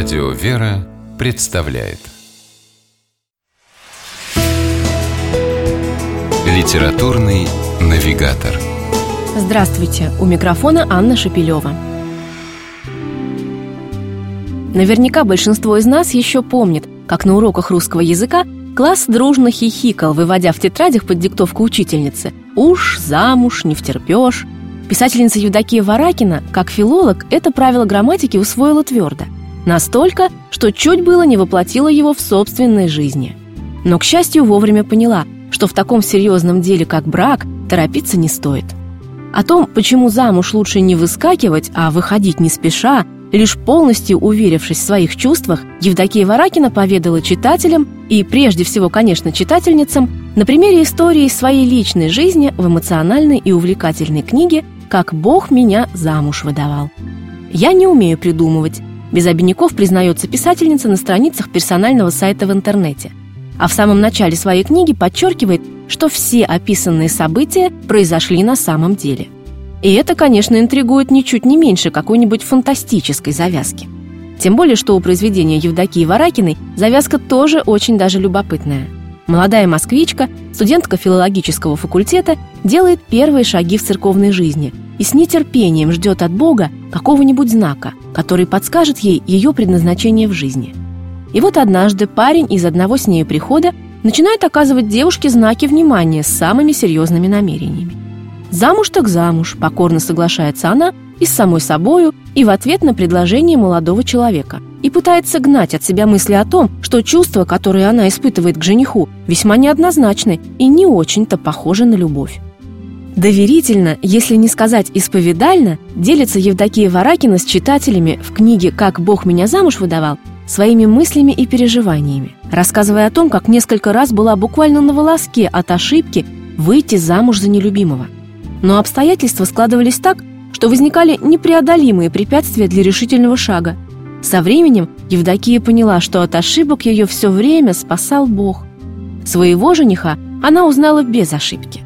Радио «Вера» представляет Литературный навигатор Здравствуйте! У микрофона Анна Шапилева. Наверняка большинство из нас еще помнит, как на уроках русского языка класс дружно хихикал, выводя в тетрадях под диктовку учительницы «Уж замуж не втерпешь». Писательница Евдокия Варакина, как филолог, это правило грамматики усвоила твердо. Настолько, что чуть было не воплотила его в собственной жизни. Но, к счастью, вовремя поняла, что в таком серьезном деле, как брак, торопиться не стоит. О том, почему замуж лучше не выскакивать, а выходить не спеша, лишь полностью уверившись в своих чувствах, Евдокия Варакина поведала читателям и, прежде всего, конечно, читательницам, на примере истории своей личной жизни в эмоциональной и увлекательной книге «Как Бог меня замуж выдавал». «Я не умею придумывать», без обиняков признается писательница на страницах персонального сайта в интернете. А в самом начале своей книги подчеркивает, что все описанные события произошли на самом деле. И это, конечно, интригует ничуть не меньше какой-нибудь фантастической завязки. Тем более, что у произведения Евдокии Варакиной завязка тоже очень даже любопытная. Молодая москвичка, студентка филологического факультета, делает первые шаги в церковной жизни и с нетерпением ждет от Бога какого-нибудь знака, который подскажет ей ее предназначение в жизни. И вот однажды парень из одного с нею прихода начинает оказывать девушке знаки внимания с самыми серьезными намерениями. «Замуж так замуж», – покорно соглашается она и с самой собою, и в ответ на предложение молодого человека, и пытается гнать от себя мысли о том, что чувства, которые она испытывает к жениху, весьма неоднозначны и не очень-то похожи на любовь. Доверительно, если не сказать исповедально, делится Евдокия Варакина с читателями в книге «Как Бог меня замуж выдавал» своими мыслями и переживаниями, рассказывая о том, как несколько раз была буквально на волоске от ошибки выйти замуж за нелюбимого. Но обстоятельства складывались так, что возникали непреодолимые препятствия для решительного шага. Со временем Евдокия поняла, что от ошибок ее все время спасал Бог. Своего жениха она узнала без ошибки.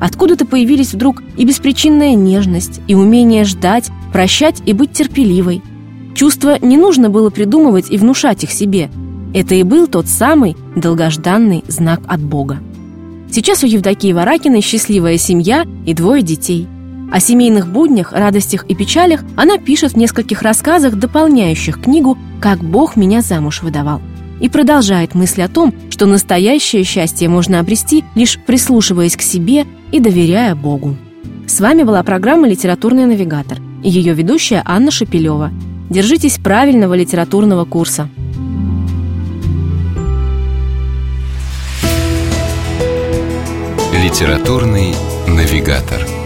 Откуда-то появились вдруг и беспричинная нежность, и умение ждать, прощать и быть терпеливой – Чувства не нужно было придумывать и внушать их себе. Это и был тот самый долгожданный знак от Бога. Сейчас у Евдокии Варакиной счастливая семья и двое детей. О семейных буднях, радостях и печалях она пишет в нескольких рассказах, дополняющих книгу «Как Бог меня замуж выдавал». И продолжает мысль о том, что настоящее счастье можно обрести, лишь прислушиваясь к себе и доверяя Богу. С вами была программа «Литературный навигатор» и ее ведущая Анна Шапилева – Держитесь правильного литературного курса. Литературный навигатор.